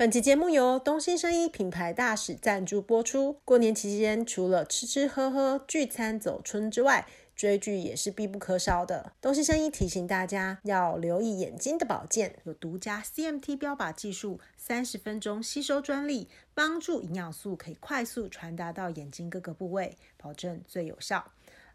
本期节目由东兴生医品牌大使赞助播出。过年期间，除了吃吃喝喝、聚餐走春之外，追剧也是必不可少的。东兴生医提醒大家要留意眼睛的保健，有独家 CMT 标靶技术，三十分钟吸收专利，帮助营养素可以快速传达到眼睛各个部位，保证最有效。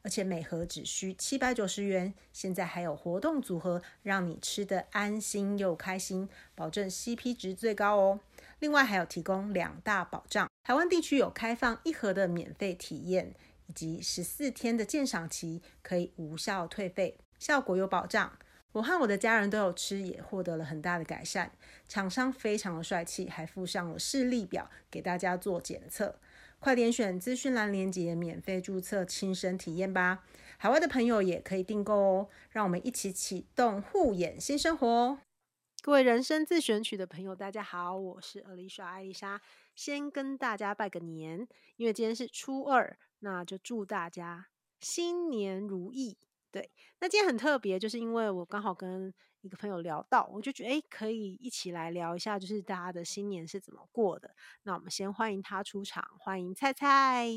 而且每盒只需七百九十元，现在还有活动组合，让你吃得安心又开心，保证 CP 值最高哦。另外还有提供两大保障，台湾地区有开放一盒的免费体验，以及十四天的鉴赏期，可以无效退费，效果有保障。我和我的家人都有吃，也获得了很大的改善。厂商非常的帅气，还附上了视力表给大家做检测。快点选资讯栏链接，免费注册，亲身体验吧！海外的朋友也可以订购哦。让我们一起启动护眼新生活。各位人生自选曲的朋友，大家好，我是阿丽莎艾丽莎，先跟大家拜个年，因为今天是初二，那就祝大家新年如意。对，那今天很特别，就是因为我刚好跟一个朋友聊到，我就觉得诶，可以一起来聊一下，就是大家的新年是怎么过的。那我们先欢迎他出场，欢迎菜菜。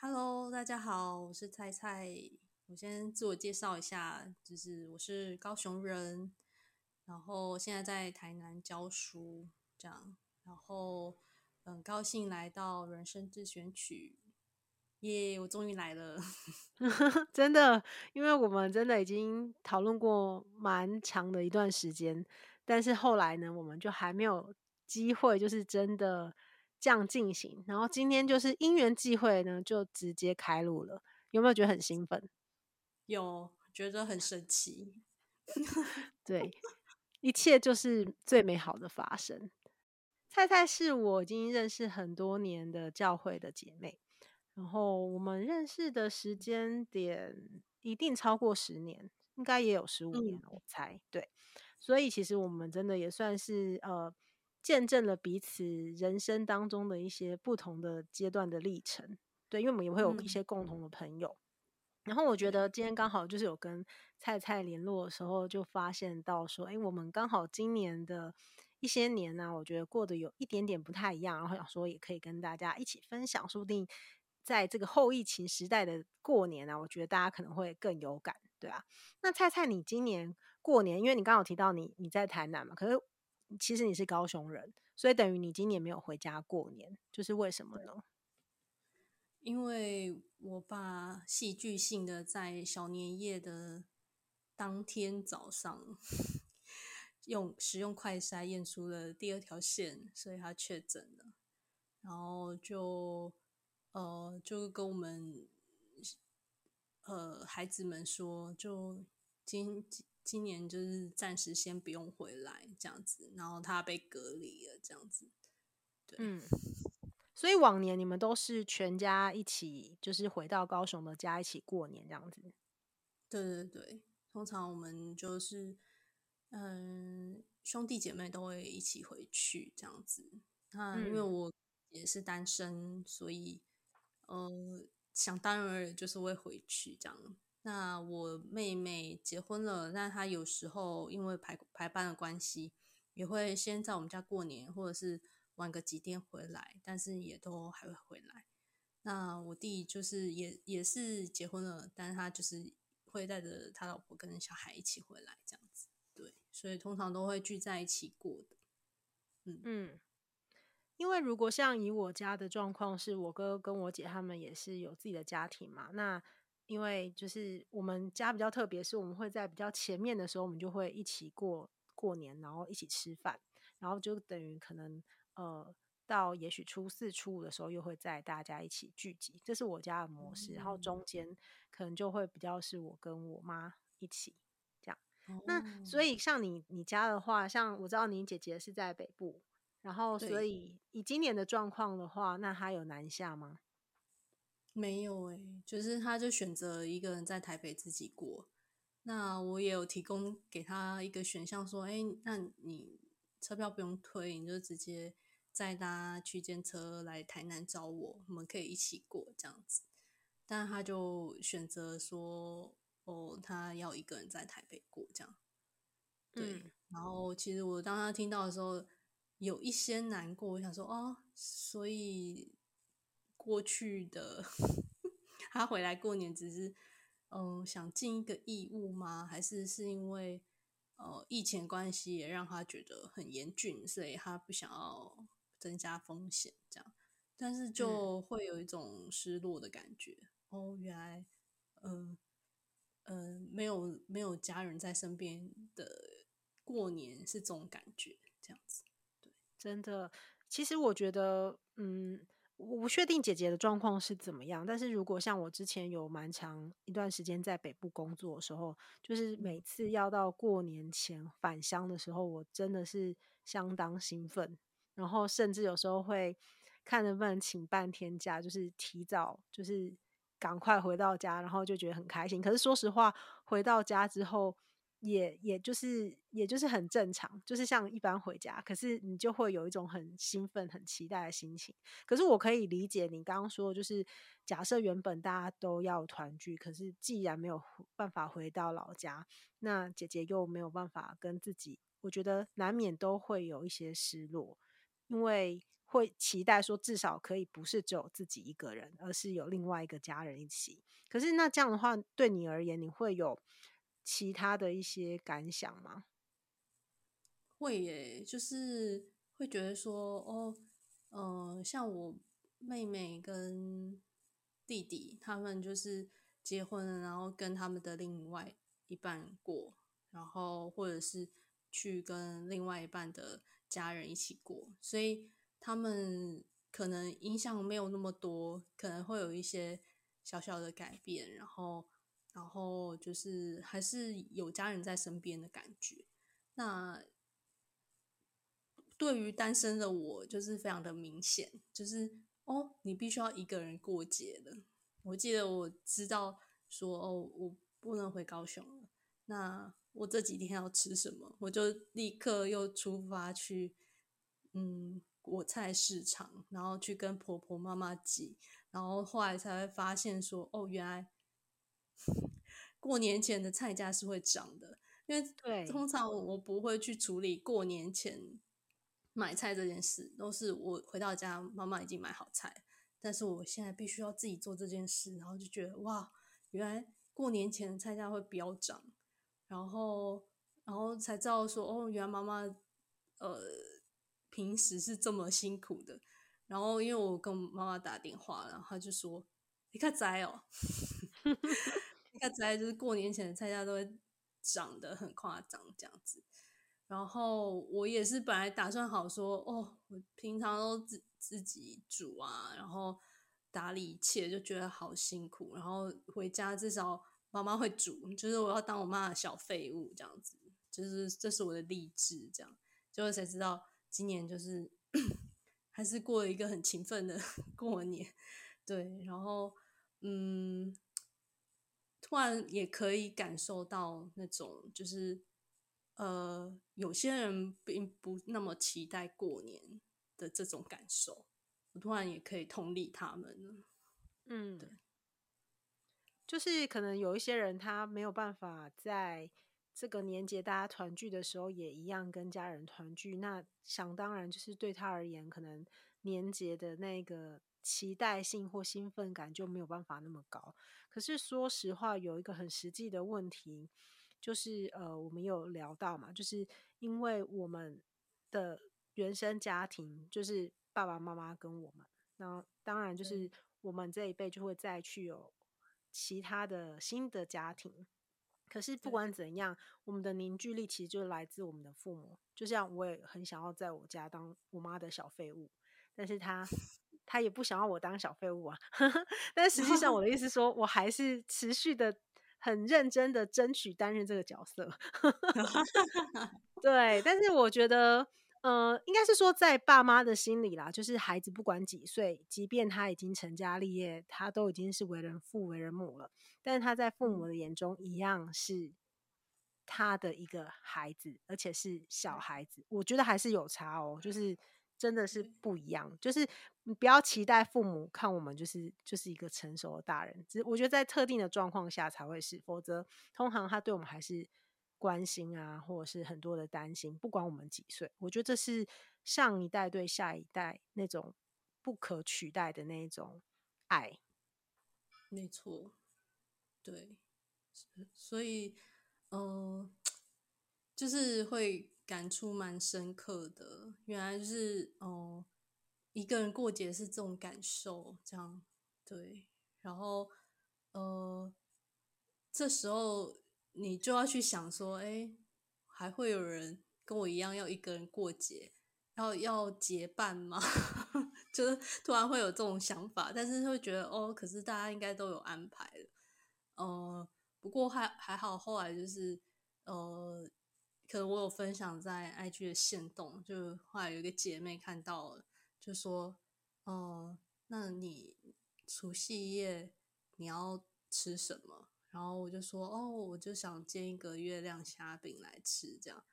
Hello，大家好，我是菜菜。我先自我介绍一下，就是我是高雄人，然后现在在台南教书，这样，然后很高兴来到人生自选曲。耶！我终于来了，真的，因为我们真的已经讨论过蛮长的一段时间，但是后来呢，我们就还没有机会，就是真的这样进行。然后今天就是因缘际会呢，就直接开录了。有没有觉得很兴奋？有，觉得很神奇。对，一切就是最美好的发生。菜菜是我已经认识很多年的教会的姐妹。然后我们认识的时间点一定超过十年，应该也有十五年了，我猜。对，所以其实我们真的也算是呃见证了彼此人生当中的一些不同的阶段的历程。对，因为我们也会有一些共同的朋友。然后我觉得今天刚好就是有跟菜菜联络的时候，就发现到说，哎，我们刚好今年的一些年呢，我觉得过得有一点点不太一样。然后想说也可以跟大家一起分享，说不定。在这个后疫情时代的过年啊，我觉得大家可能会更有感，对啊。那菜菜，你今年过年，因为你刚刚有提到你你在台南嘛，可是其实你是高雄人，所以等于你今年没有回家过年，就是为什么呢？因为我爸戏剧性的在小年夜的当天早上用使用快筛验出了第二条线，所以他确诊了，然后就。呃，就跟我们呃孩子们说，就今今年就是暂时先不用回来这样子，然后他被隔离了这样子。对，嗯，所以往年你们都是全家一起，就是回到高雄的家一起过年这样子。对对对，通常我们就是嗯兄弟姐妹都会一起回去这样子。那因为我也是单身，所以。呃，想当然而就是会回去这样。那我妹妹结婚了，那她有时候因为排排班的关系，也会先在我们家过年，或者是晚个几天回来，但是也都还会回来。那我弟就是也也是结婚了，但是他就是会带着他老婆跟小孩一起回来这样子。对，所以通常都会聚在一起过的。嗯嗯。因为如果像以我家的状况，是我哥跟我姐他们也是有自己的家庭嘛。那因为就是我们家比较特别，是我们会在比较前面的时候，我们就会一起过过年，然后一起吃饭，然后就等于可能呃到也许初四初五的时候，又会在大家一起聚集，这是我家的模式。然后中间可能就会比较是我跟我妈一起这样。那所以像你你家的话，像我知道你姐姐是在北部。然后，所以以今年的状况的话，那他有南下吗？没有诶、欸，就是他就选择一个人在台北自己过。那我也有提供给他一个选项，说：“哎，那你车票不用退，你就直接再搭区间车来台南找我，我们可以一起过这样子。”但他就选择说：“哦，他要一个人在台北过这样。”对。嗯、然后，其实我当他听到的时候。有一些难过。我想说，哦，所以过去的 他回来过年只是，嗯、呃，想尽一个义务吗？还是是因为呃疫情关系也让他觉得很严峻，所以他不想要增加风险这样？但是就会有一种失落的感觉。嗯、哦，原来，嗯、呃，嗯、呃，没有没有家人在身边的过年是这种感觉，这样子。对，真的，其实我觉得，嗯，我不确定姐姐的状况是怎么样，但是如果像我之前有蛮长一段时间在北部工作的时候，就是每次要到过年前返乡的时候，我真的是相当兴奋，然后甚至有时候会。看能不能请半天假，就是提早，就是赶快回到家，然后就觉得很开心。可是说实话，回到家之后也，也就是也就是很正常，就是像一般回家。可是你就会有一种很兴奋、很期待的心情。可是我可以理解你刚刚说，就是假设原本大家都要团聚，可是既然没有办法回到老家，那姐姐又没有办法跟自己，我觉得难免都会有一些失落，因为。会期待说，至少可以不是只有自己一个人，而是有另外一个家人一起。可是那这样的话，对你而言，你会有其他的一些感想吗？会耶，就是会觉得说，哦，嗯、呃，像我妹妹跟弟弟他们就是结婚了，然后跟他们的另外一半过，然后或者是去跟另外一半的家人一起过，所以。他们可能影响没有那么多，可能会有一些小小的改变，然后，然后就是还是有家人在身边的感觉。那对于单身的我，就是非常的明显，就是哦，你必须要一个人过节了。我记得我知道说哦，我不能回高雄了，那我这几天要吃什么？我就立刻又出发去，嗯。果菜市场，然后去跟婆婆妈妈挤，然后后来才会发现说，哦，原来过年前的菜价是会涨的，因为通常我不会去处理过年前买菜这件事，都是我回到家，妈妈已经买好菜，但是我现在必须要自己做这件事，然后就觉得哇，原来过年前的菜价会飙涨，然后然后才知道说，哦，原来妈妈呃。平时是这么辛苦的，然后因为我跟妈妈打电话，然后她就说：“你看仔哦，你看灾，就是过年前的菜价都会涨得很夸张这样子。”然后我也是本来打算好说：“哦，我平常都自自己煮啊，然后打理一切，就觉得好辛苦。然后回家至少妈妈会煮，就是我要当我妈的小废物这样子，就是这是我的励志这样。结果才知道。”今年就是 还是过了一个很勤奋的 过年，对，然后嗯，突然也可以感受到那种就是呃，有些人并不那么期待过年的这种感受，我突然也可以同理他们了，嗯，对，就是可能有一些人他没有办法在。这个年节大家团聚的时候，也一样跟家人团聚。那想当然就是对他而言，可能年节的那个期待性或兴奋感就没有办法那么高。可是说实话，有一个很实际的问题，就是呃，我们有聊到嘛，就是因为我们的原生家庭就是爸爸妈妈跟我们，那当然就是我们这一辈就会再去有其他的新的家庭。可是不管怎样，我们的凝聚力其实就来自我们的父母。就像我也很想要在我家当我妈的小废物，但是他他也不想要我当小废物啊。但实际上我的意思说，我还是持续的很认真的争取担任这个角色。对，但是我觉得。呃，应该是说，在爸妈的心里啦，就是孩子不管几岁，即便他已经成家立业，他都已经是为人父、为人母了，但是他在父母的眼中，一样是他的一个孩子，而且是小孩子。我觉得还是有差哦，就是真的是不一样。就是你不要期待父母看我们就是就是一个成熟的大人，只我觉得在特定的状况下才会是，否则通常他对我们还是。关心啊，或者是很多的担心，不管我们几岁，我觉得这是上一代对下一代那种不可取代的那种爱。没错，对，所以，嗯、就是会感触蛮深刻的。原来就是，哦、一个人过节是这种感受，这样，对。然后，呃，这时候你就要去想说，哎，还会有人跟我一样要一个人过节，要要结伴吗？就是突然会有这种想法，但是会觉得哦，可是大家应该都有安排了，呃，不过还还好，后来就是呃，可能我有分享在 IG 的线动，就后来有一个姐妹看到了，就说，哦、那你除夕夜你要吃什么？然后我就说，哦，我就想煎一个月亮虾饼来吃，这样，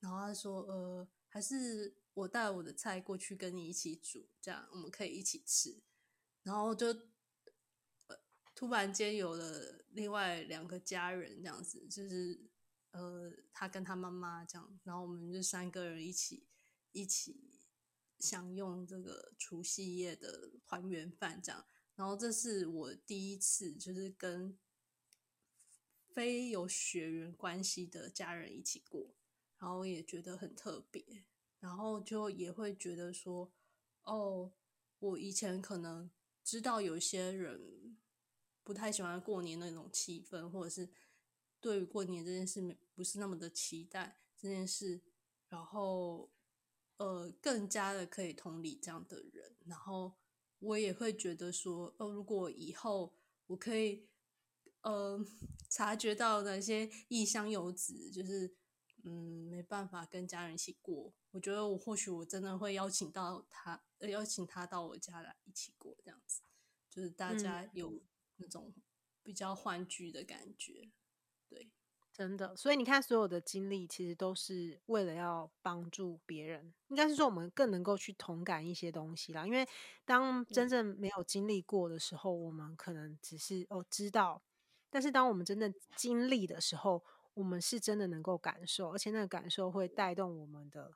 然后他说，呃，还是。我带我的菜过去跟你一起煮，这样我们可以一起吃。然后就，呃，突然间有了另外两个家人，这样子，就是呃，他跟他妈妈这样，然后我们就三个人一起一起享用这个除夕夜的团圆饭，这样。然后这是我第一次，就是跟非有血缘关系的家人一起过，然后也觉得很特别。然后就也会觉得说，哦，我以前可能知道有些人不太喜欢过年那种气氛，或者是对于过年这件事不是那么的期待这件事，然后呃，更加的可以同理这样的人。然后我也会觉得说，哦，如果以后我可以呃 察觉到那些异乡游子，就是。嗯，没办法跟家人一起过。我觉得我或许我真的会邀请到他，呃，邀请他到我家来一起过，这样子，就是大家有那种比较欢聚的感觉。对，真的。所以你看，所有的经历其实都是为了要帮助别人，应该是说我们更能够去同感一些东西啦。因为当真正没有经历过的时候，我们可能只是哦知道，但是当我们真正经历的时候，我们是真的能够感受，而且那个感受会带动我们的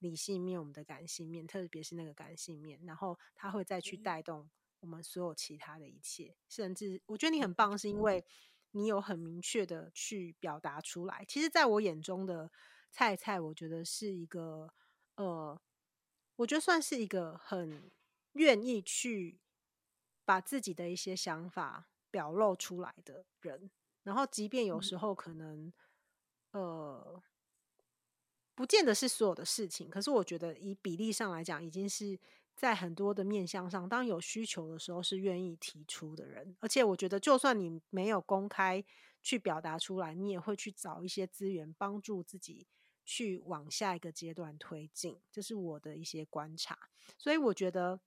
理性面、我们的感性面，特别是那个感性面，然后它会再去带动我们所有其他的一切。甚至我觉得你很棒，是因为你有很明确的去表达出来。其实，在我眼中的菜菜，我觉得是一个呃，我觉得算是一个很愿意去把自己的一些想法表露出来的人。然后，即便有时候可能，嗯、呃，不见得是所有的事情，可是我觉得以比例上来讲，已经是在很多的面向上，当有需求的时候是愿意提出的人。而且，我觉得就算你没有公开去表达出来，你也会去找一些资源帮助自己去往下一个阶段推进。这是我的一些观察。所以，我觉得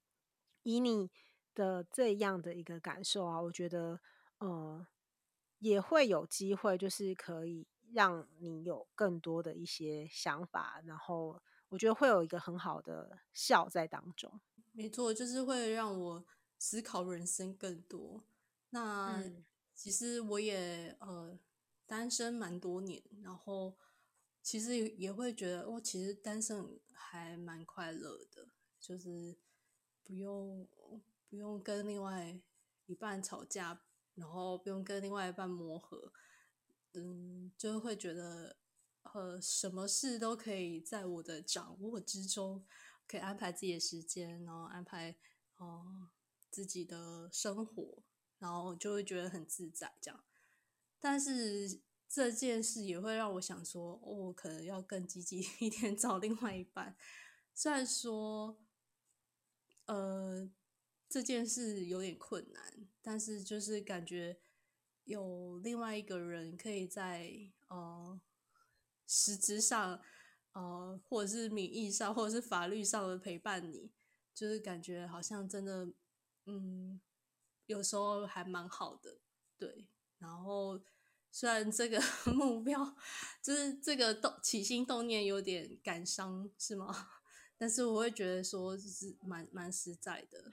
以你的这样的一个感受啊，我觉得，呃。也会有机会，就是可以让你有更多的一些想法，然后我觉得会有一个很好的笑在当中。没错，就是会让我思考人生更多。那其实我也呃单身蛮多年，然后其实也会觉得，我其实单身还蛮快乐的，就是不用不用跟另外一半吵架。然后不用跟另外一半磨合，嗯，就会觉得，呃，什么事都可以在我的掌握之中，可以安排自己的时间，然后安排哦、自己的生活，然后就会觉得很自在这样。但是这件事也会让我想说，哦，可能要更积极一点找另外一半。虽然说，呃。这件事有点困难，但是就是感觉有另外一个人可以在呃实质上呃或者是名义上或者是法律上的陪伴你，就是感觉好像真的嗯有时候还蛮好的，对。然后虽然这个 目标就是这个动起心动念有点感伤，是吗？但是我会觉得说就是蛮蛮实在的。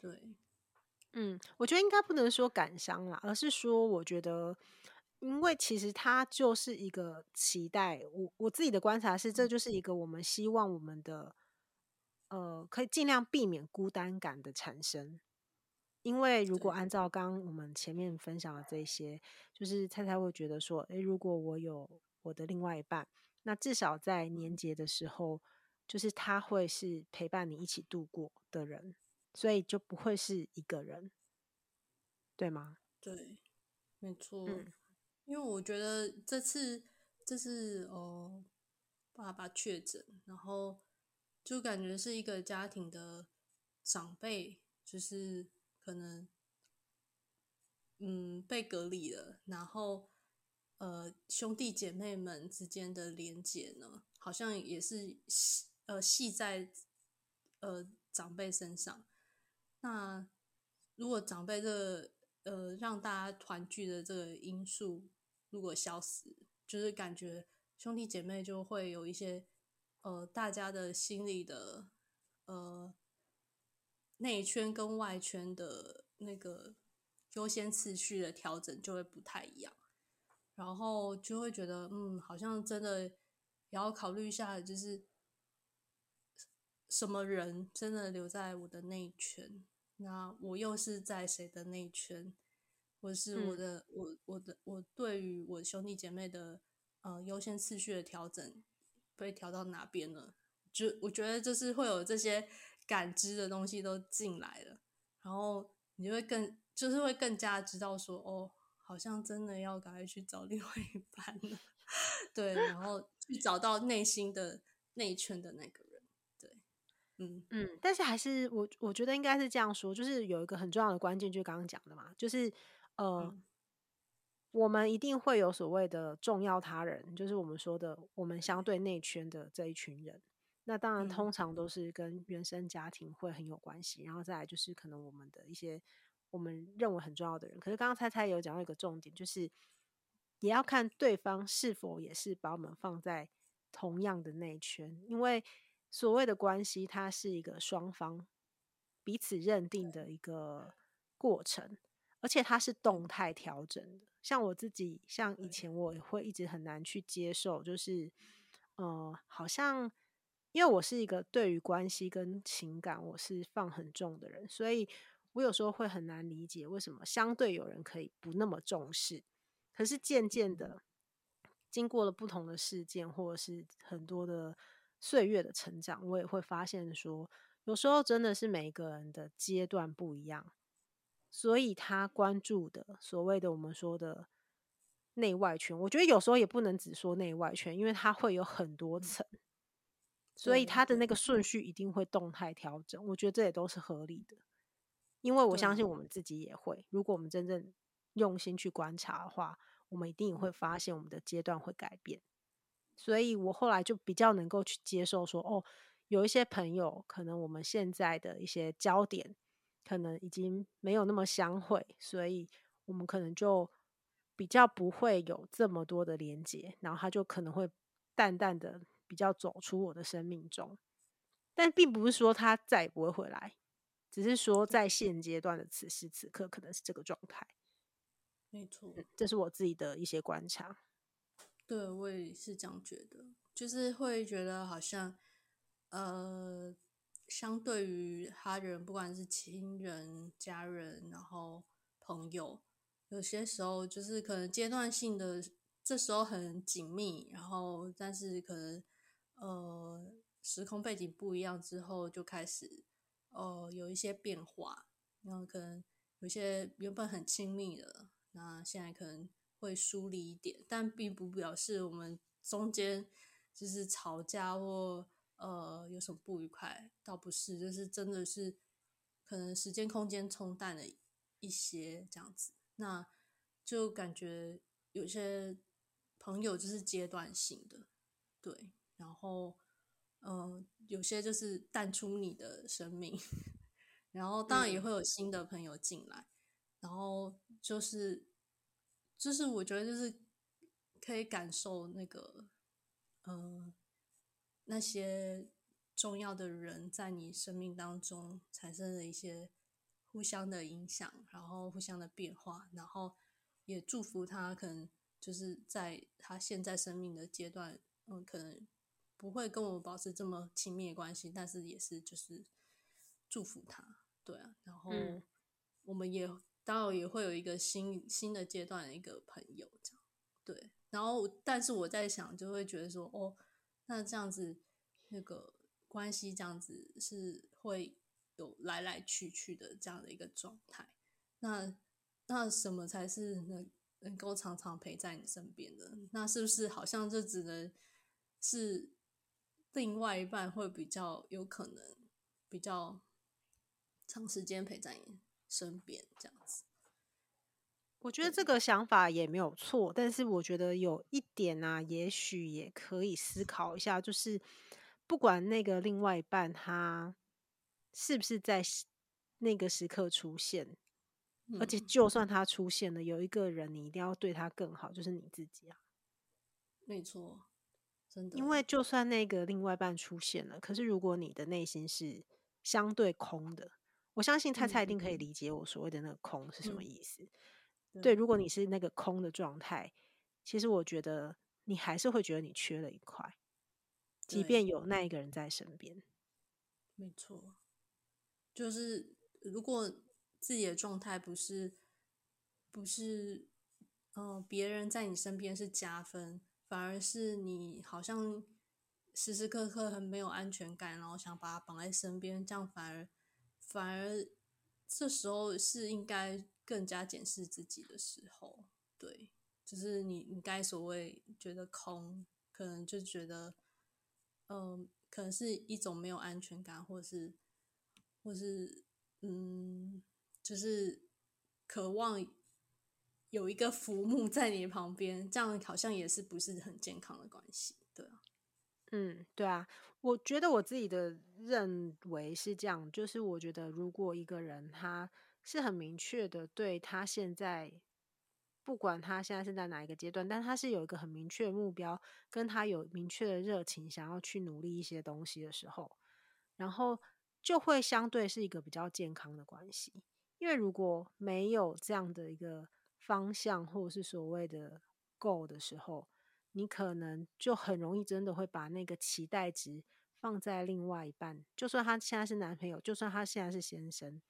对，嗯，我觉得应该不能说感伤啦，而是说，我觉得因为其实它就是一个期待。我我自己的观察是，这就是一个我们希望我们的，呃，可以尽量避免孤单感的产生。因为如果按照刚刚我们前面分享的这些，就是蔡蔡会觉得说，诶，如果我有我的另外一半，那至少在年节的时候，就是他会是陪伴你一起度过的人，所以就不会是一个人，对吗？对，没错。嗯因为我觉得这次这次哦，爸爸确诊，然后就感觉是一个家庭的长辈，就是可能嗯被隔离了，然后呃兄弟姐妹们之间的连结呢，好像也是系呃系在呃长辈身上。那如果长辈这个呃让大家团聚的这个因素，如果消失，就是感觉兄弟姐妹就会有一些，呃，大家的心里的，呃，内圈跟外圈的那个优先次序的调整就会不太一样，然后就会觉得，嗯，好像真的也要考虑一下，就是什么人真的留在我的内圈，那我又是在谁的内圈？或是我的、嗯、我我的我对于我兄弟姐妹的呃优先次序的调整被调到哪边了？就我觉得就是会有这些感知的东西都进来了，然后你就会更就是会更加知道说哦，好像真的要赶快去找另外一半了，对，然后去找到内心的内圈的那个人，对，嗯嗯，但是还是我我觉得应该是这样说，就是有一个很重要的关键，就是刚刚讲的嘛，就是。呃、嗯，我们一定会有所谓的重要他人，就是我们说的我们相对内圈的这一群人。那当然，通常都是跟原生家庭会很有关系，然后再来就是可能我们的一些我们认为很重要的人。可是刚刚猜猜有讲到一个重点，就是也要看对方是否也是把我们放在同样的内圈，因为所谓的关系，它是一个双方彼此认定的一个过程。而且它是动态调整的，像我自己，像以前我也会一直很难去接受，就是，呃，好像因为我是一个对于关系跟情感我是放很重的人，所以我有时候会很难理解为什么相对有人可以不那么重视，可是渐渐的，经过了不同的事件或者是很多的岁月的成长，我也会发现说，有时候真的是每一个人的阶段不一样。所以他关注的所谓的我们说的内外圈，我觉得有时候也不能只说内外圈，因为它会有很多层，所以它的那个顺序一定会动态调整。我觉得这也都是合理的，因为我相信我们自己也会，如果我们真正用心去观察的话，我们一定会发现我们的阶段会改变。所以我后来就比较能够去接受说，哦，有一些朋友可能我们现在的一些焦点。可能已经没有那么相会，所以我们可能就比较不会有这么多的连接，然后他就可能会淡淡的比较走出我的生命中，但并不是说他再也不会回来，只是说在现阶段的此时此刻可能是这个状态。没错，嗯，这是我自己的一些观察。对，我也是这样觉得，就是会觉得好像呃。相对于他人，不管是亲人、家人，然后朋友，有些时候就是可能阶段性的，这时候很紧密，然后但是可能呃时空背景不一样之后，就开始呃有一些变化，然后可能有些原本很亲密的，那现在可能会疏离一点，但并不表示我们中间就是吵架或。呃，有什么不愉快？倒不是，就是真的是可能时间空间冲淡了一些这样子，那就感觉有些朋友就是阶段性的，对，然后呃，有些就是淡出你的生命，然后当然也会有新的朋友进来，然后就是就是我觉得就是可以感受那个呃。那些重要的人在你生命当中产生了一些互相的影响，然后互相的变化，然后也祝福他可能就是在他现在生命的阶段，嗯，可能不会跟我们保持这么亲密的关系，但是也是就是祝福他，对啊，然后我们也当然也会有一个新新的阶段的一个朋友这样，对，然后但是我在想，就会觉得说，哦，那这样子那个关系这样子是会有来来去去的这样的一个状态，那那什么才是能？能够常常陪在你身边的，那是不是好像就只能是另外一半会比较有可能比较长时间陪在你身边这样子？我觉得这个想法也没有错，但是我觉得有一点啊，也许也可以思考一下，就是不管那个另外一半他是不是在那个时刻出现。而且，就算他出现了，有一个人你一定要对他更好，就是你自己啊。没错，真的。因为就算那个另外一半出现了，可是如果你的内心是相对空的，我相信菜菜一定可以理解我所谓的那个空是什么意思。嗯、对，如果你是那个空的状态，其实我觉得你还是会觉得你缺了一块，即便有那一个人在身边。没错，就是如果。自己的状态不是，不是，呃，别人在你身边是加分，反而是你好像时时刻刻很没有安全感，然后想把他绑在身边，这样反而反而这时候是应该更加检视自己的时候，对，就是你你该所谓觉得空，可能就觉得，嗯、可能是一种没有安全感，或是，或是，嗯。就是渴望有一个浮木在你旁边，这样好像也是不是很健康的关系，对啊。嗯，对啊，我觉得我自己的认为是这样，就是我觉得如果一个人他是很明确的对他现在，不管他现在是在哪一个阶段，但他是有一个很明确的目标，跟他有明确的热情，想要去努力一些东西的时候，然后就会相对是一个比较健康的关系。因为如果没有这样的一个方向，或者是所谓的 goal 的时候，你可能就很容易真的会把那个期待值放在另外一半。就算他现在是男朋友，就算他现在是先生，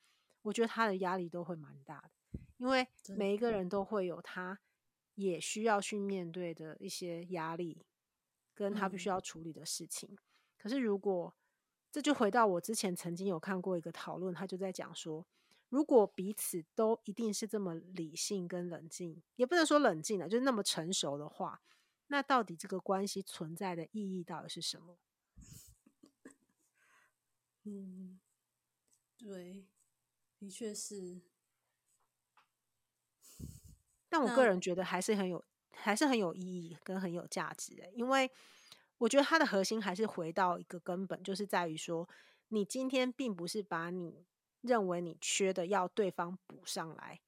我觉得他的压力都会蛮大的，因为每一个人都会有他也需要去面对的一些压力，跟他必须要处理的事情。可是如果这就回到我之前曾经有看过一个讨论，他就在讲说。如果彼此都一定是这么理性跟冷静，也不能说冷静了，就是那么成熟的话，那到底这个关系存在的意义到底是什么？嗯，对，的确是。但我个人觉得还是很有，还是很有意义跟很有价值的，因为我觉得它的核心还是回到一个根本，就是在于说，你今天并不是把你。认为你缺的要对方补上来，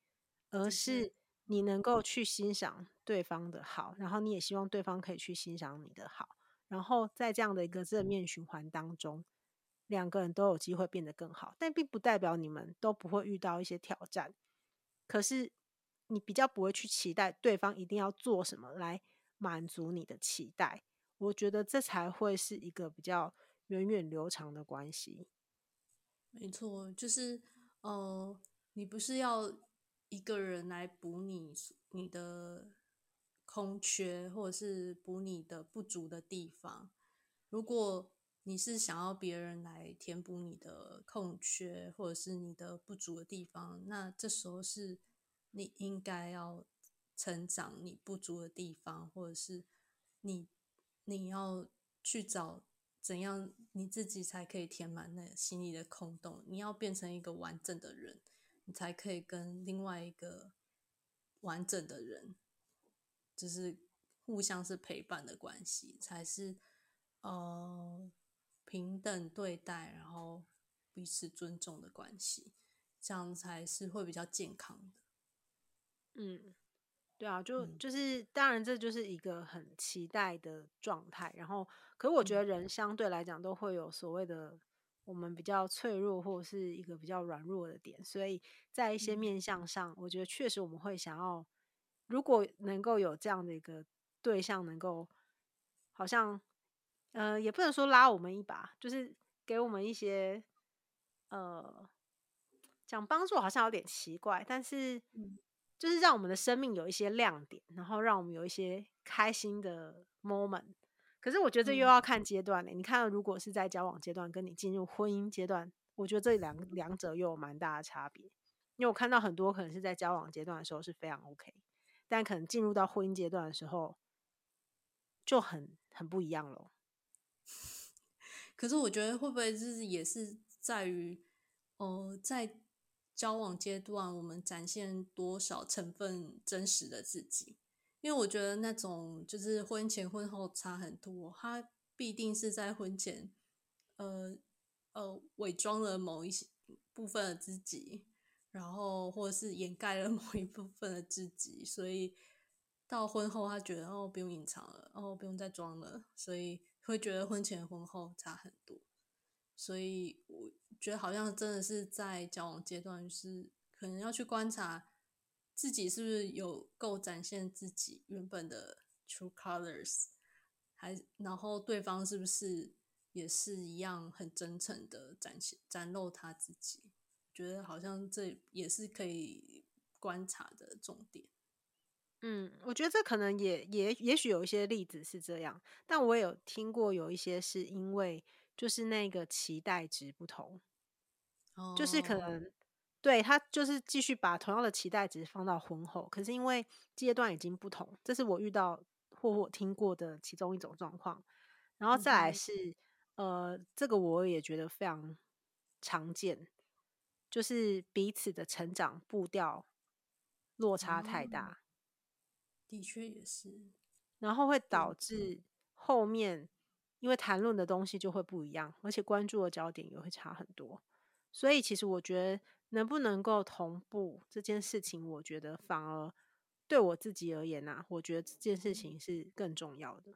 而是你能够去欣赏对方的好，然后你也希望对方可以去欣赏你的好，然后在这样的一个正面循环当中，两个人都有机会变得更好。但并不代表你们都不会遇到一些挑战，可是你比较不会去期待对方一定要做什么来满足你的期待。我觉得这才会是一个比较源远流长的关系。没错，就是，呃，你不是要一个人来补你你的空缺，或者是补你的不足的地方。如果你是想要别人来填补你的空缺，或者是你的不足的地方，那这时候是你应该要成长你不足的地方，或者是你你要去找。怎样你自己才可以填满那心里的空洞？你要变成一个完整的人，你才可以跟另外一个完整的人，就是互相是陪伴的关系，才是呃平等对待，然后彼此尊重的关系，这样才是会比较健康的。嗯。对啊，就就是当然，这就是一个很期待的状态。然后，可是我觉得人相对来讲都会有所谓的我们比较脆弱或者是一个比较软弱的点，所以在一些面向上，我觉得确实我们会想要如果能够有这样的一个对象，能够好像，呃，也不能说拉我们一把，就是给我们一些，呃，讲帮助好像有点奇怪，但是，就是让我们的生命有一些亮点，然后让我们有一些开心的 moment。可是我觉得这又要看阶段呢。你看，如果是在交往阶段，跟你进入婚姻阶段，我觉得这两两者又有蛮大的差别。因为我看到很多可能是在交往阶段的时候是非常 OK，但可能进入到婚姻阶段的时候就很很不一样了。可是我觉得会不会就是也是在于，呃，在交往阶段我们展现多少成分真实的自己？因为我觉得那种就是婚前婚后差很多，他必定是在婚前，呃呃，伪装了某一些部分的自己。然后，或者是掩盖了某一部分的自己，所以到婚后，他觉得哦，不用隐藏了，哦，不用再装了，所以会觉得婚前婚后差很多。所以我觉得好像真的是在交往阶段，是可能要去观察自己是不是有够展现自己原本的 true colors，还然后对方是不是也是一样很真诚的展现展露他自己。觉得好像这也是可以观察的重点。嗯，我觉得这可能也也也许有一些例子是这样，但我也有听过有一些是因为就是那个期待值不同，哦、就是可能对他就是继续把同样的期待值放到婚后，可是因为阶段已经不同，这是我遇到或我听过的其中一种状况。然后再来是、嗯、呃，这个我也觉得非常常见。就是彼此的成长步调落差太大，的确也是，然后会导致后面因为谈论的东西就会不一样，而且关注的焦点也会差很多。所以其实我觉得能不能够同步这件事情，我觉得反而对我自己而言啊，我觉得这件事情是更重要的。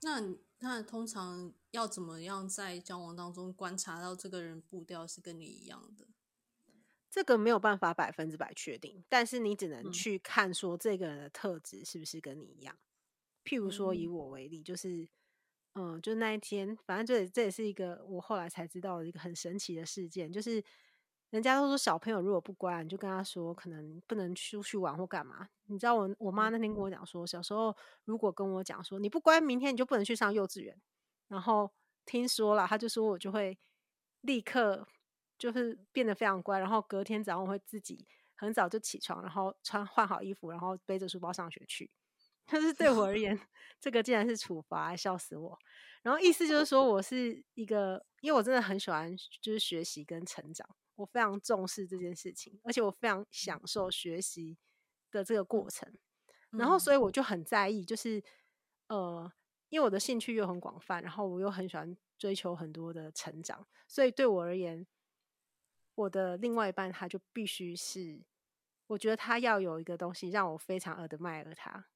那那通常要怎么样在交往当中观察到这个人步调是跟你一样的？这个没有办法百分之百确定，但是你只能去看说这个人的特质是不是跟你一样。譬如说以我为例，就是嗯，就那一天，反正这这也是一个我后来才知道的一个很神奇的事件，就是。人家都说小朋友如果不乖，你就跟他说可能不能出去玩或干嘛。你知道我我妈那天跟我讲说，小时候如果跟我讲说你不乖，明天你就不能去上幼稚园。然后听说了，他就说我就会立刻就是变得非常乖，然后隔天早上我会自己很早就起床，然后穿换好衣服，然后背着书包上学去。但是对我而言，这个竟然是处罚，笑死我。然后意思就是说我是一个，因为我真的很喜欢就是学习跟成长。我非常重视这件事情，而且我非常享受学习的这个过程，然后所以我就很在意，就是呃，因为我的兴趣又很广泛，然后我又很喜欢追求很多的成长，所以对我而言，我的另外一半他就必须是，我觉得他要有一个东西让我非常 admire 他，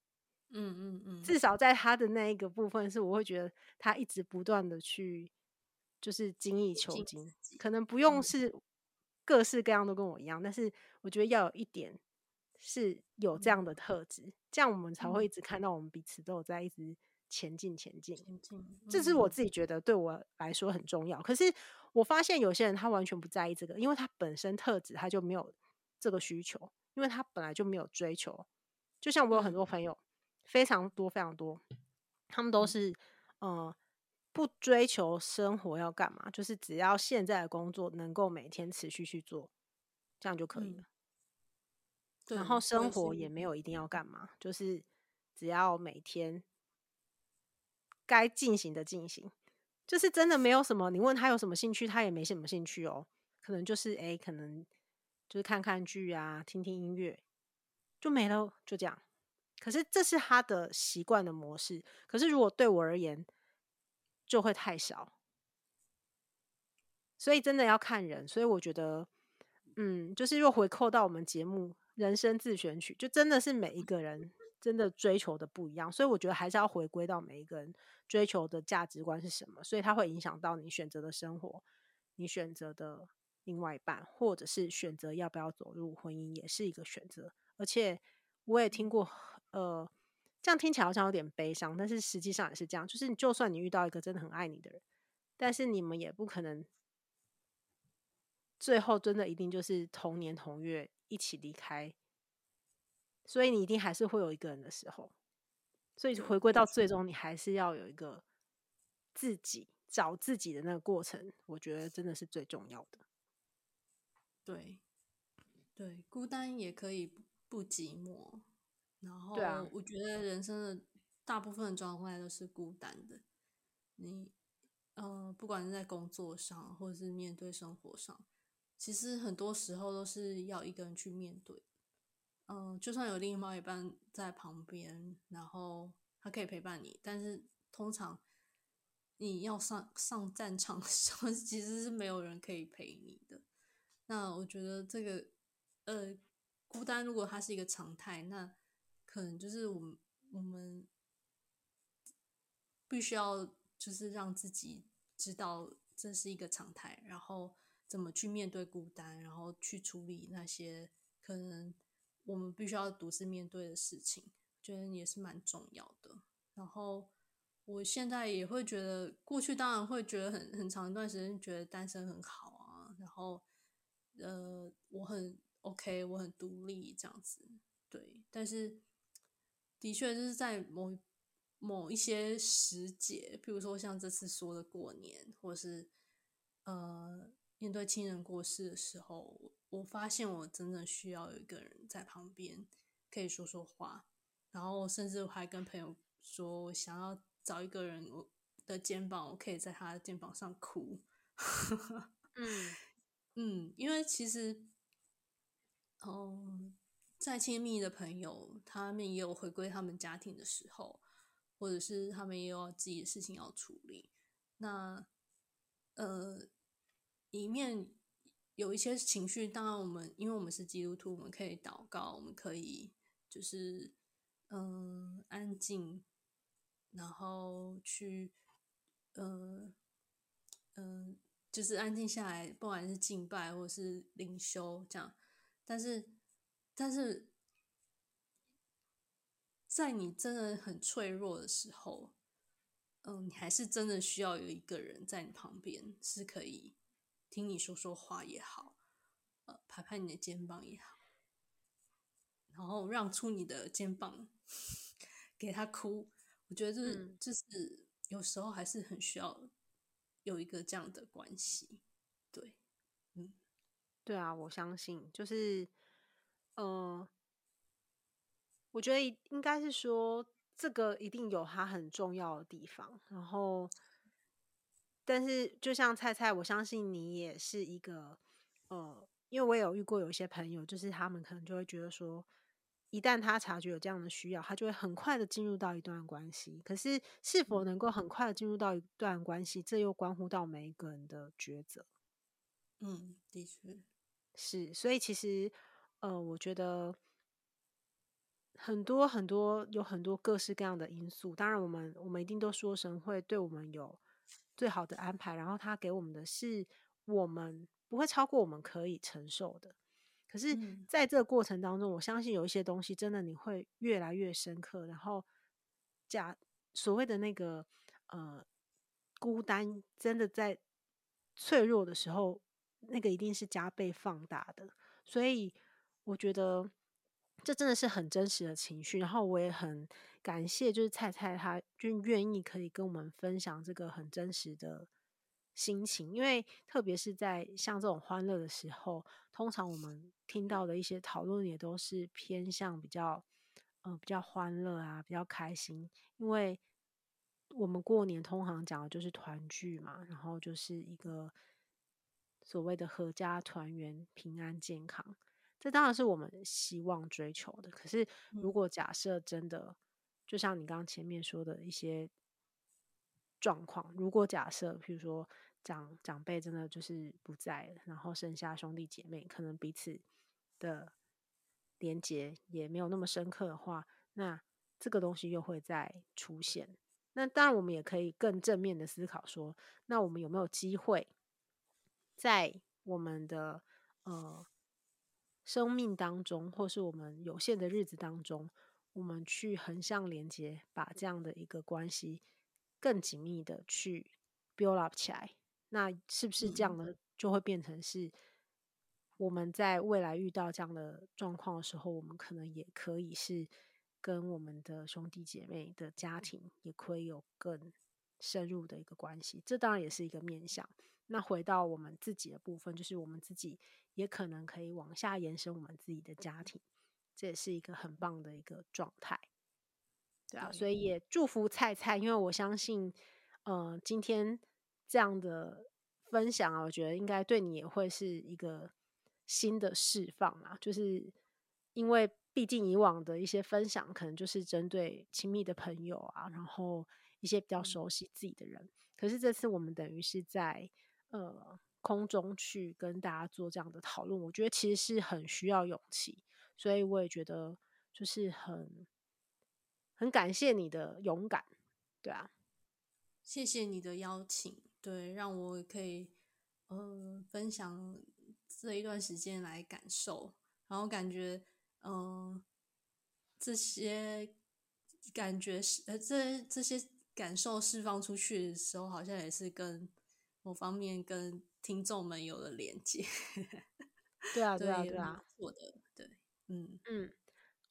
嗯嗯嗯，至少在他的那一个部分，是我会觉得他一直不断的去就是精益求精，可能不用是。各式各样都跟我一样，但是我觉得要有一点是有这样的特质，这样我们才会一直看到我们彼此都有在一直前进前进。这是我自己觉得对我来说很重要。可是我发现有些人他完全不在意这个，因为他本身特质他就没有这个需求，因为他本来就没有追求。就像我有很多朋友，非常多非常多，他们都是呃。不追求生活要干嘛，就是只要现在的工作能够每天持续去做，这样就可以了。嗯、然后生活也没有一定要干嘛，就是只要每天该进行的进行，就是真的没有什么。你问他有什么兴趣，他也没什么兴趣哦。可能就是诶，可能就是看看剧啊，听听音乐，就没了，就这样。可是这是他的习惯的模式。可是如果对我而言，就会太少，所以真的要看人。所以我觉得，嗯，就是又回扣到我们节目《人生自选曲》，就真的是每一个人真的追求的不一样。所以我觉得还是要回归到每一个人追求的价值观是什么。所以它会影响到你选择的生活，你选择的另外一半，或者是选择要不要走入婚姻，也是一个选择。而且我也听过，呃，这样听起来好像有点悲伤，但是实际上也是这样。就是就算你遇到一个真的很爱你的人，但是你们也不可能最后真的一定就是同年同月一起离开，所以你一定还是会有一个人的时候。所以回归到最终，你还是要有一个自己找自己的那个过程，我觉得真的是最重要的。对，对，孤单也可以不寂寞。然后，我觉得人生的大部分状态都是孤单的。你，呃，不管是在工作上，或者是面对生活上，其实很多时候都是要一个人去面对。嗯、就算有另外一半在旁边，然后他可以陪伴你，但是通常你要上上战场的时候，其实是没有人可以陪你的。那我觉得这个，呃，孤单如果它是一个常态，那可能就是我们我们必须要就是让自己知道这是一个常态，然后怎么去面对孤单，然后去处理那些可能。我们必须要独自面对的事情，觉得也是蛮重要的。然后我现在也会觉得，过去当然会觉得很很长一段时间觉得单身很好啊。然后呃，我很 OK，我很独立这样子，对。但是的确就是在某某一些时节，比如说像这次说的过年，或是呃面对亲人过世的时候。我发现我真的需要有一个人在旁边，可以说说话，然后甚至我还跟朋友说，我想要找一个人，我的肩膀，我可以在他的肩膀上哭。嗯嗯，因为其实，嗯，再亲密的朋友，他们也有回归他们家庭的时候，或者是他们也有自己的事情要处理。那呃，一面。有一些情绪，当然我们因为我们是基督徒，我们可以祷告，我们可以就是嗯安静，然后去嗯嗯就是安静下来，不管是敬拜或是灵修这样。但是但是在你真的很脆弱的时候，嗯，你还是真的需要有一个人在你旁边，是可以。听你说说话也好，呃，拍拍你的肩膀也好，然后让出你的肩膀给他哭。我觉得这是，嗯，就是有时候还是很需要有一个这样的关系。对，嗯，对啊，我相信，就是，呃，我觉得应该是说，这个一定有它很重要的地方，然后。但是，就像菜菜，我相信你也是一个，呃，因为我也有遇过有一些朋友，就是他们可能就会觉得说，一旦他察觉有这样的需要，他就会很快的进入到一段关系。可是，是否能够很快的进入到一段关系，这又关乎到每一个人的抉择。嗯，的确是。所以，其实，呃，我觉得很多很多有很多各式各样的因素。当然，我们我们一定都说神会对我们有。最好的安排，然后他给我们的是我们不会超过我们可以承受的。可是，在这个过程当中，我相信有一些东西真的你会越来越深刻。然后，假所谓的那个呃孤单，真的在脆弱的时候，那个一定是加倍放大的。所以，我觉得这真的是很真实的情绪。然后，我也很。感谢，就是菜菜，他就愿意可以跟我们分享这个很真实的心情，因为特别是在像这种欢乐的时候，通常我们听到的一些讨论也都是偏向比较，呃，比较欢乐啊，比较开心，因为我们过年通常讲的就是团聚嘛，然后就是一个所谓的合家团圆、平安健康，这当然是我们希望追求的。可是如果假设真的，就像你刚刚前面说的一些状况，如果假设，譬如说长长辈真的就是不在了，然后剩下兄弟姐妹，可能彼此的连结也没有那么深刻的话，那这个东西又会再出现。那当然，我们也可以更正面的思考说，那我们有没有机会在我们的呃生命当中，或是我们有限的日子当中，我们去横向连接，把这样的一个关系更紧密的去 build up 起来。那是不是这样呢？就会变成是我们在未来遇到这样的状况的时候，我们可能也可以是跟我们的兄弟姐妹的家庭也可以有更深入的一个关系。这当然也是一个面向。那回到我们自己的部分，就是我们自己也可能可以往下延伸我们自己的家庭，这也是一个很棒的一个状态，对啊，所以也祝福菜菜，因为我相信，呃，今天这样的分享啊，我觉得应该对你也会是一个新的释放啊，就是因为毕竟以往的一些分享，可能就是针对亲密的朋友啊，然后一些比较熟悉自己的人，可是这次我们等于是在。呃，空中去跟大家做这样的讨论，我觉得其实是很需要勇气，所以我也觉得就是很很感谢你的勇敢，对啊，谢谢你的邀请，对，让我可以呃分享这一段时间来感受，然后感觉嗯、这些感觉是呃这这些感受释放出去的时候，好像也是跟。某方面跟听众们有了连接，对啊，对啊，对啊，我的对，嗯。嗯，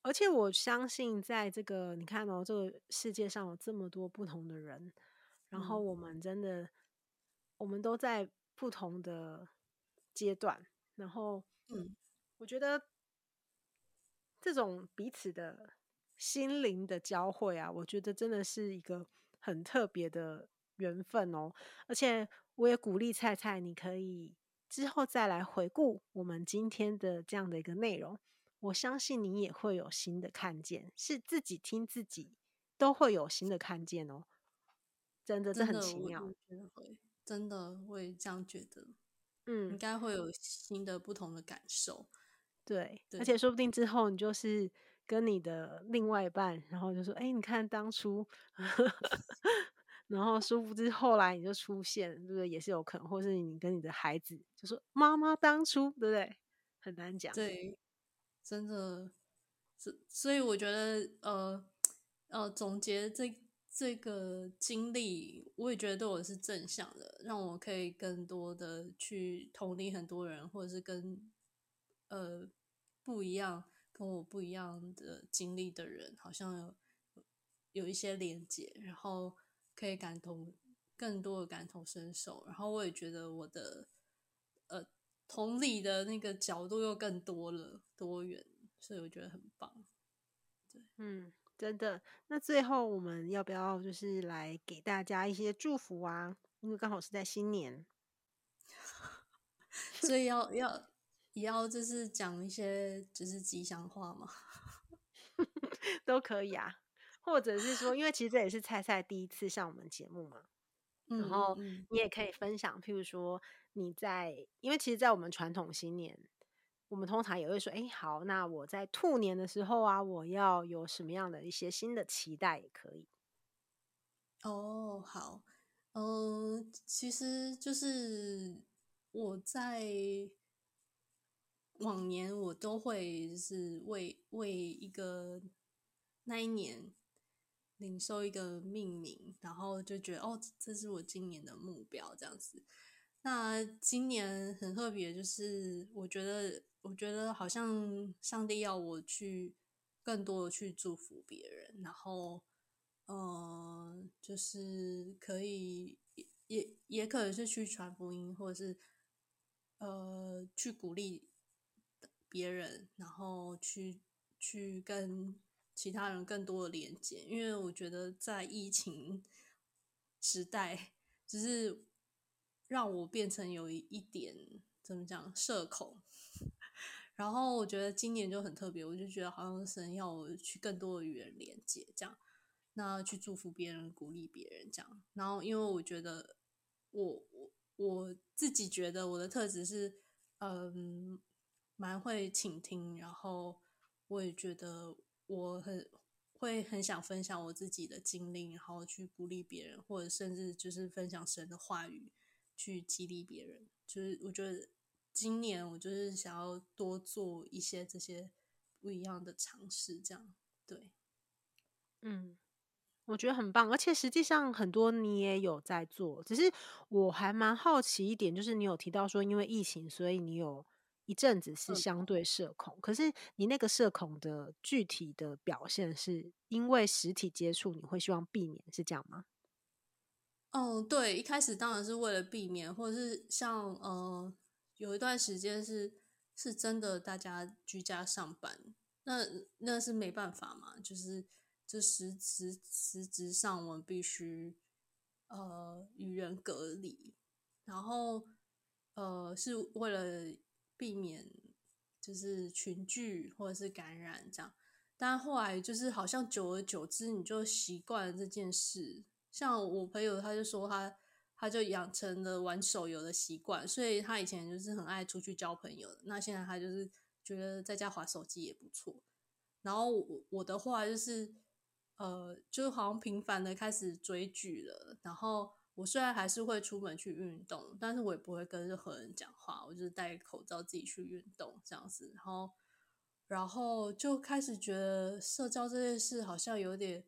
而且我相信，在这个你看哦，这个世界上有这么多不同的人，然后我们真的，我们都在不同的阶段，然后嗯，我觉得这种彼此的心灵的交汇啊，我觉得真的是一个很特别的缘分哦，而且。我也鼓励菜菜，你可以之后再来回顾我们今天的这样的一个内容。我相信你也会有新的看见，是自己听自己都会有新的看见哦。真的，这很奇妙。真的会，这样觉得。嗯，应该会有新的、不同的感受。对，对，而且说不定之后你就是跟你的另外一半，然后就说：“哎，你看当初。”然后殊不知后来你就出现，对不对？也是有可能，或是你跟你的孩子就说妈妈当初，对不对？很难讲。对，真的，所所以我觉得，呃呃，总结这这个经历，我也觉得对我是正向的，让我可以更多的去同理很多人，或者是跟呃不一样、跟我不一样的经历的人，好像有有一些连接，然后。可以感同更多的感同身受，然后我也觉得我的呃同理的那个角度又更多了，多元，所以我觉得很棒。对，嗯，真的。那最后我们要不要就是来给大家一些祝福啊？因为刚好是在新年，所以要 要也要就是讲一些就是吉祥话嘛，都可以啊。或者是说，因为其实这也是菜菜第一次上我们节目嘛，嗯、然后你也可以分享，譬如说你在，因为其实，在我们传统新年，我们通常也会说，哎，好，那我在兔年的时候啊，我要有什么样的一些新的期待，也可以。哦，好，嗯、呃，其实就是我在往年我都会是为为一个那一年。领受一个命名，然后就觉得哦，这是我今年的目标，这样子。那今年很特别，就是我觉得，我觉得好像上帝要我去更多的去祝福别人，然后，呃，就是可以也也也可能是去传福音，或者是呃去鼓励别人，然后去去跟。其他人更多的连接，因为我觉得在疫情时代，只是让我变成有一点怎么讲社恐。然后我觉得今年就很特别，我就觉得好像神要我去更多的与人连接，这样，那去祝福别人、鼓励别人这样。然后因为我觉得我我我自己觉得我的特质是嗯蛮会倾听，然后我也觉得。我很会很想分享我自己的经历，然后去鼓励别人，或者甚至就是分享神的话语，去激励别人。就是我觉得今年我就是想要多做一些这些不一样的尝试，这样对，嗯。我觉得很棒，而且实际上很多你也有在做，只是我还蛮好奇一点，就是你有提到说因为疫情，所以你有一阵子是相对社恐，嗯、可是你那个社恐的具体的表现是因为实体接触，你会希望避免，是这样吗？嗯，对，一开始当然是为了避免，或者是像呃有一段时间是是真的大家居家上班，那那是没办法嘛，就是。就实实实质上，我们必须呃与人隔离，然后呃是为了避免就是群聚或者是感染这样。但后来就是好像久而久之，你就习惯了这件事。像我朋友他就说他他就养成了玩手游的习惯，所以他以前就是很爱出去交朋友的。那现在他就是觉得在家划手机也不错。然后我我的话就是。呃，就好像频繁的开始追剧了。然后我虽然还是会出门去运动，但是我也不会跟任何人讲话，我就是戴口罩自己去运动这样子。然后，然后就开始觉得社交这件事好像有点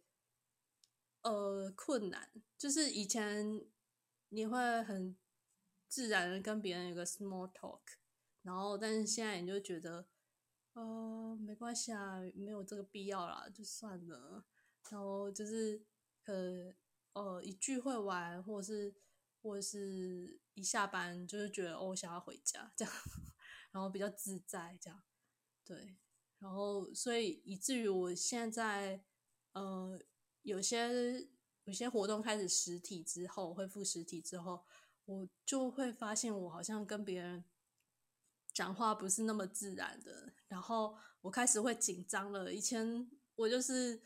呃困难。就是以前你会很自然的跟别人有个 small talk，然后但是现在你就觉得呃没关系啊，没有这个必要啦，就算了。然后就是，呃，呃，一聚会完，或者是，或者是一下班，就是觉得哦，我想要回家这样，然后比较自在这样，对，然后所以以至于我现在，呃，有些有些活动开始实体之后，恢复实体之后，我就会发现我好像跟别人讲话不是那么自然的，然后我开始会紧张了。以前我就是。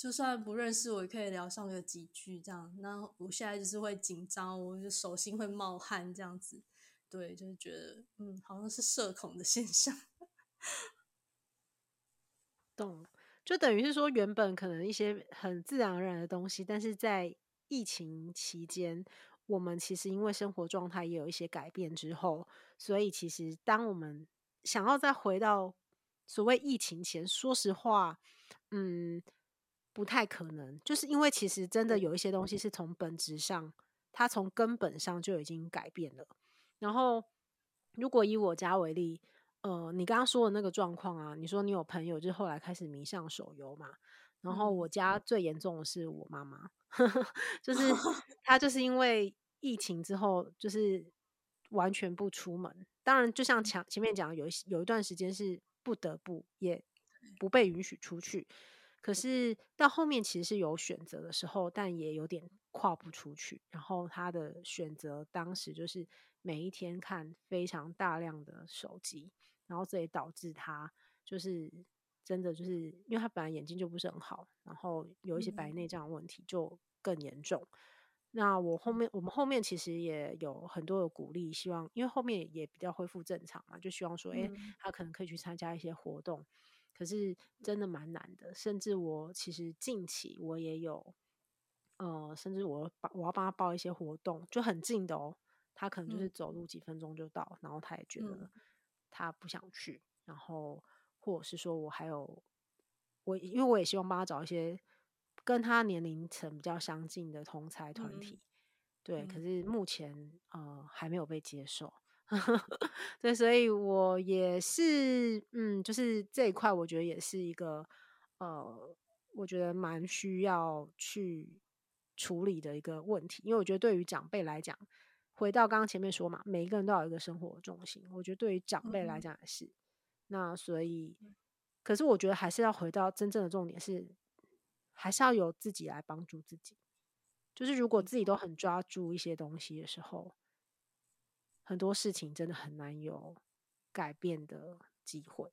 就算不认识我，也可以聊上个几句这样。那我现在就是会紧张，我就手心会冒汗这样子。对，就是觉得嗯，好像是社恐的现象。懂，就等于是说，原本可能一些很自然而然的东西，但是在疫情期间，我们其实因为生活状态也有一些改变之后，所以其实当我们想要再回到所谓疫情前，说实话，嗯。不太可能，就是因为其实真的有一些东西是从本质上，它从根本上就已经改变了。然后，如果以我家为例，呃，你刚刚说的那个状况啊，你说你有朋友就后来开始迷上手游嘛，然后我家最严重的是我妈妈，就是 她就是因为疫情之后，就是完全不出门。当然，就像前前面讲，有一有一段时间是不得不，也不被允许出去。可是到后面其实是有选择的时候，但也有点跨不出去。然后他的选择当时就是每一天看非常大量的手机，然后这也导致他就是真的就是因为他本来眼睛就不是很好，然后有一些白内障的问题就更严重。嗯。那我后面我们后面其实也有很多的鼓励，希望因为后面也比较恢复正常嘛，就希望说，诶，他可能可以去参加一些活动。可是真的蛮难的，甚至我其实近期我也有，呃，甚至我帮我要帮他报一些活动，就很近的哦，他可能就是走路几分钟就到，嗯、然后他也觉得他不想去，然后或者是说我还有我，因为我也希望帮他找一些跟他年龄层比较相近的同才团体，嗯、对，可是目前呃还没有被接受。对，所以我也是，嗯，就是这一块，我觉得也是一个，呃，我觉得蛮需要去处理的一个问题。因为我觉得对于长辈来讲，回到刚刚前面说嘛，每一个人都有一个生活重心。我觉得对于长辈来讲也是。那所以，可是我觉得还是要回到真正的重点是，还是要由自己来帮助自己。就是如果自己都很抓住一些东西的时候。很多事情真的很难有改变的机会，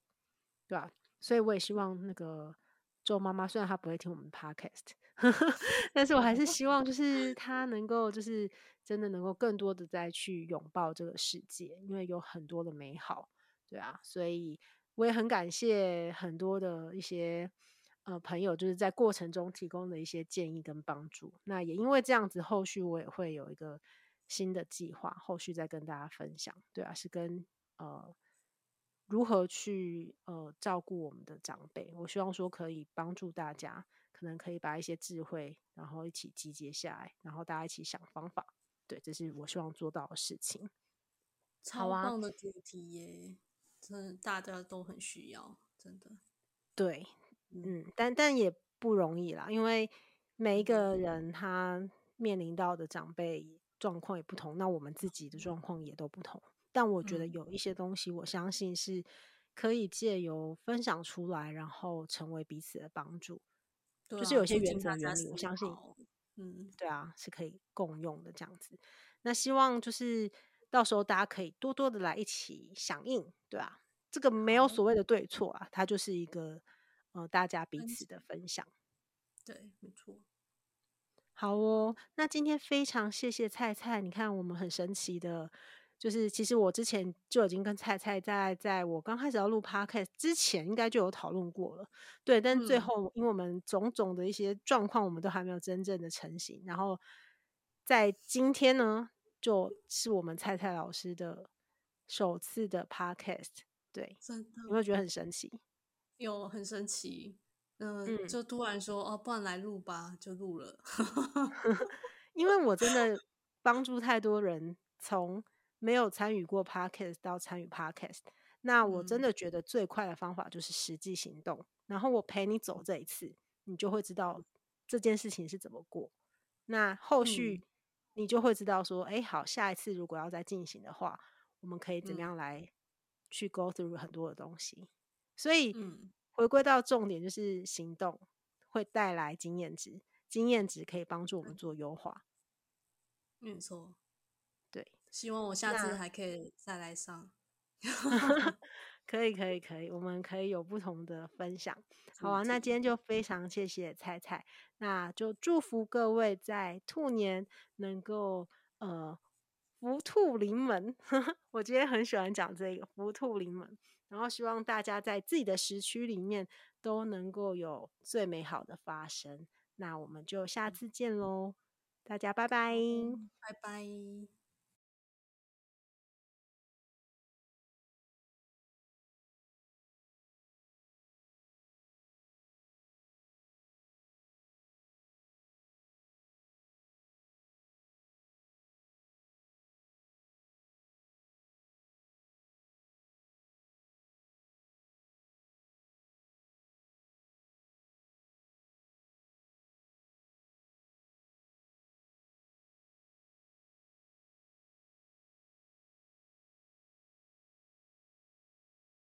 对吧？所以我也希望那个周妈妈，虽然她不会听我们 podcast，但是我还是希望就是她能够就是真的能够更多的再去拥抱这个世界，因为有很多的美好，对啊。所以我也很感谢很多的一些呃朋友，就是在过程中提供的一些建议跟帮助。那也因为这样子，后续我也会有一个。新的计划，后续再跟大家分享。对啊，是跟呃如何去呃照顾我们的长辈。我希望说可以帮助大家，可能可以把一些智慧，然后一起集结下来，然后大家一起想方法。对，这是我希望做到的事情。超棒的主题耶！真的大家都很需要，真的。对，嗯，但但也不容易啦，因为每一个人他面临到的长辈状况也不同，那我们自己的状况也都不同。但我觉得有一些东西，我相信是可以借由分享出来，然后成为彼此的帮助。就是有些原则原理，我相信，嗯，对啊，是可以共用的这样子。那希望就是。到时候大家可以多多的来一起响应，对啊，这个没有所谓的对错啊，它就是一个呃大家彼此的分享。对，没错。好哦，那今天非常谢谢菜菜。你看，我们很神奇的，就是其实我之前就已经跟菜菜在在我刚开始要录 Podcast 之前，应该就有讨论过了。对，但最后因为我们种种的一些状况，我们都还没有真正的成型。然后在今天呢，就是我们菜菜老师的首次的 podcast，对，真的有没有觉得很神奇？有，很神奇。呃、嗯，就突然说哦，不然来录吧，就录了。因为我真的帮助太多人，从没有参与过 podcast 到参与 podcast，那我真的觉得最快的方法就是实际行动。然后我陪你走这一次，你就会知道这件事情是怎么过。那后续。嗯你就会知道说，哎，好，下一次如果要再进行的话，我们可以怎么样来去 go through 很多的东西。所以，回归到重点就是行动会带来经验值，经验值可以帮助我们做优化。没错，对，希望我下次还可以再来上。可以，可以，可以，我们可以有不同的分享。好啊，那今天就非常谢谢菜菜，那就祝福各位在兔年能够呃福兔临门。我今天很喜欢讲这个福兔临门，然后希望大家在自己的时区里面都能够有最美好的发生。那我们就下次见喽，大家拜拜，拜拜。